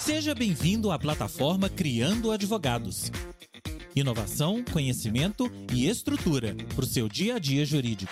Seja bem-vindo à plataforma Criando Advogados. Inovação, conhecimento e estrutura para o seu dia a dia jurídico.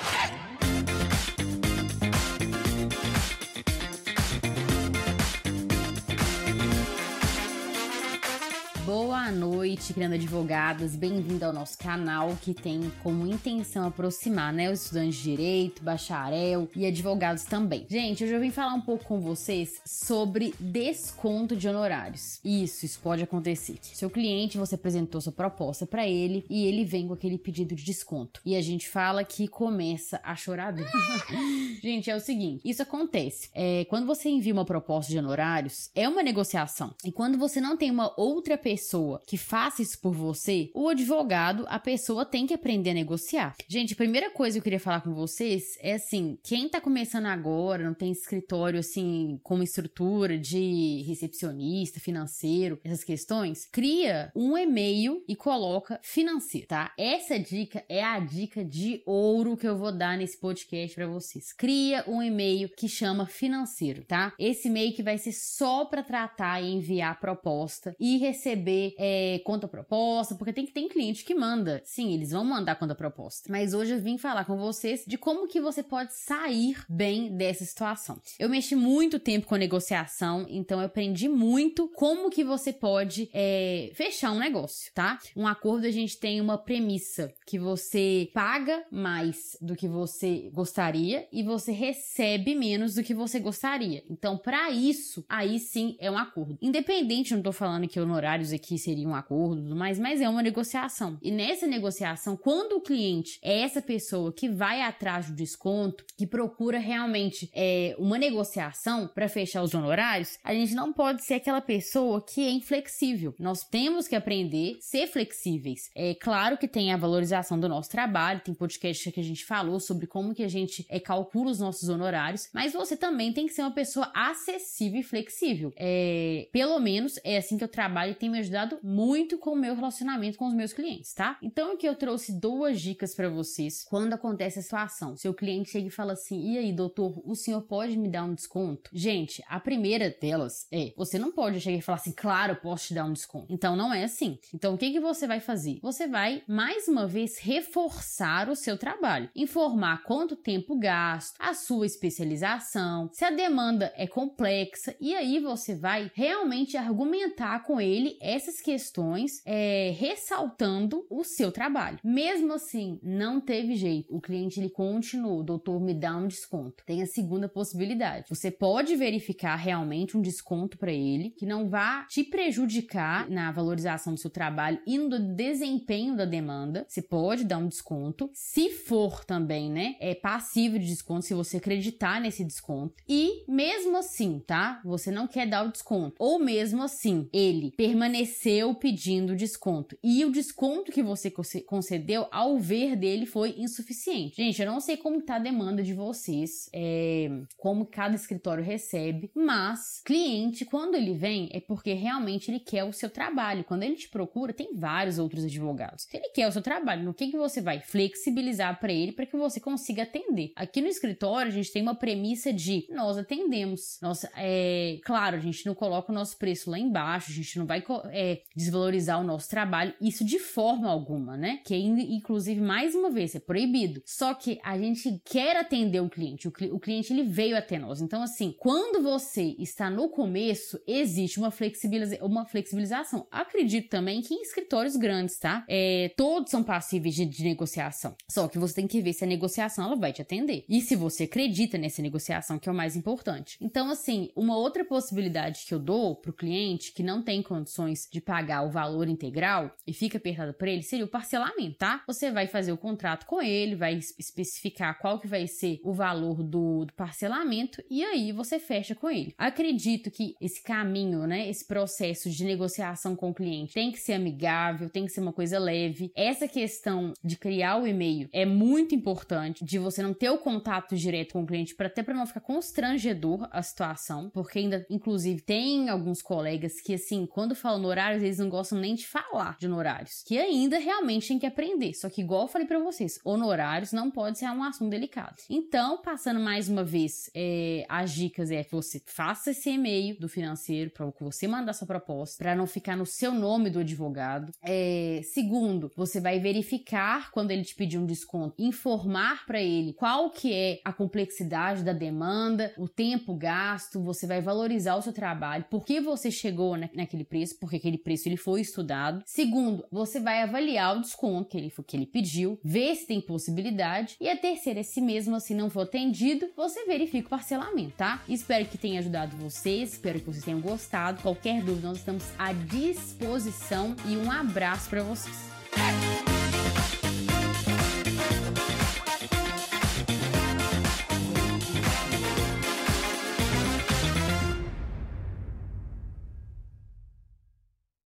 Noite, criando advogados. Bem-vindo ao nosso canal que tem como intenção aproximar, né, os estudantes de direito, bacharel e advogados também. Gente, hoje eu vim falar um pouco com vocês sobre desconto de honorários. Isso, isso pode acontecer. Seu cliente, você apresentou sua proposta para ele e ele vem com aquele pedido de desconto. E a gente fala que começa a chorar. gente, é o seguinte, isso acontece. É, quando você envia uma proposta de honorários, é uma negociação. E quando você não tem uma outra pessoa que faça isso por você, o advogado, a pessoa tem que aprender a negociar. Gente, a primeira coisa que eu queria falar com vocês é assim: quem tá começando agora, não tem escritório assim, como estrutura de recepcionista, financeiro, essas questões, cria um e-mail e coloca financeiro, tá? Essa dica é a dica de ouro que eu vou dar nesse podcast para vocês. Cria um e-mail que chama financeiro, tá? Esse e-mail que vai ser só para tratar e enviar proposta e receber receber é, conta proposta, porque tem que tem cliente que manda. Sim, eles vão mandar conta proposta. Mas hoje eu vim falar com vocês de como que você pode sair bem dessa situação. Eu mexi muito tempo com negociação, então eu aprendi muito como que você pode é, fechar um negócio, tá? Um acordo a gente tem uma premissa que você paga mais do que você gostaria e você recebe menos do que você gostaria. Então, para isso, aí sim é um acordo. Independente, não tô falando que honorários aqui seria um acordo, tudo mais, mas é uma negociação. E nessa negociação, quando o cliente é essa pessoa que vai atrás do desconto, que procura realmente é, uma negociação para fechar os honorários, a gente não pode ser aquela pessoa que é inflexível. Nós temos que aprender a ser flexíveis. É claro que tem a valorização do nosso trabalho, tem podcast que a gente falou sobre como que a gente é, calcula os nossos honorários, mas você também tem que ser uma pessoa acessível e flexível. É, pelo menos é assim que eu trabalho e tem me ajudado muito com o meu relacionamento com os meus clientes, tá? Então aqui eu trouxe duas dicas para vocês quando acontece a situação. Seu cliente chega e fala assim: "E aí, doutor, o senhor pode me dar um desconto?" Gente, a primeira delas é: você não pode chegar e falar assim: "Claro, posso te dar um desconto". Então não é assim. Então o que que você vai fazer? Você vai mais uma vez reforçar o seu trabalho, informar quanto tempo gasto, a sua especialização, se a demanda é complexa e aí você vai realmente argumentar com ele essas questões é, ressaltando o seu trabalho. Mesmo assim, não teve jeito. O cliente ele continuou, doutor, me dá um desconto. Tem a segunda possibilidade. Você pode verificar realmente um desconto para ele que não vá te prejudicar na valorização do seu trabalho e no desempenho da demanda. Você pode dar um desconto. Se for também, né, é passivo de desconto se você acreditar nesse desconto. E mesmo assim, tá? Você não quer dar o desconto. Ou mesmo assim, ele permanece permaneceu pedindo desconto. E o desconto que você concedeu, ao ver dele, foi insuficiente. Gente, eu não sei como tá a demanda de vocês, é, como cada escritório recebe, mas cliente, quando ele vem, é porque realmente ele quer o seu trabalho. Quando ele te procura, tem vários outros advogados. Ele quer o seu trabalho, no que, que você vai flexibilizar para ele para que você consiga atender? Aqui no escritório, a gente tem uma premissa de nós atendemos. Nossa, é claro, a gente não coloca o nosso preço lá embaixo, a gente não vai é, desvalorizar o nosso trabalho, isso de forma alguma, né? Que inclusive mais uma vez é proibido. Só que a gente quer atender o cliente, o, o cliente ele veio até nós. Então assim, quando você está no começo, existe uma, flexibiliza uma flexibilização. Acredito também que em escritórios grandes, tá? É, todos são passíveis de, de negociação. Só que você tem que ver se a negociação ela vai te atender e se você acredita nessa negociação que é o mais importante. Então assim, uma outra possibilidade que eu dou para o cliente que não tem condições condições de pagar o valor integral e fica apertado para ele, seria o parcelamento, tá? Você vai fazer o contrato com ele, vai especificar qual que vai ser o valor do, do parcelamento e aí você fecha com ele. Acredito que esse caminho, né, esse processo de negociação com o cliente tem que ser amigável, tem que ser uma coisa leve. Essa questão de criar o e-mail é muito importante, de você não ter o contato direto com o cliente para até para não ficar constrangedor a situação, porque ainda inclusive tem alguns colegas que assim, quando falam honorários, eles não gostam nem de falar de honorários, que ainda realmente tem que aprender. Só que, igual eu falei para vocês, honorários não pode ser um assunto delicado. Então, passando mais uma vez, é, as dicas é que você faça esse e-mail do financeiro para você mandar sua proposta, para não ficar no seu nome do advogado. É, segundo, você vai verificar quando ele te pedir um desconto, informar para ele qual que é a complexidade da demanda, o tempo gasto, você vai valorizar o seu trabalho, por que você chegou naquele preço, porque aquele preço ele foi estudado. Segundo, você vai avaliar o desconto que ele, que ele pediu, ver se tem possibilidade. E a terceira, se mesmo assim não for atendido, você verifica o parcelamento, tá? Espero que tenha ajudado vocês, espero que vocês tenham gostado. Qualquer dúvida, nós estamos à disposição e um abraço para vocês.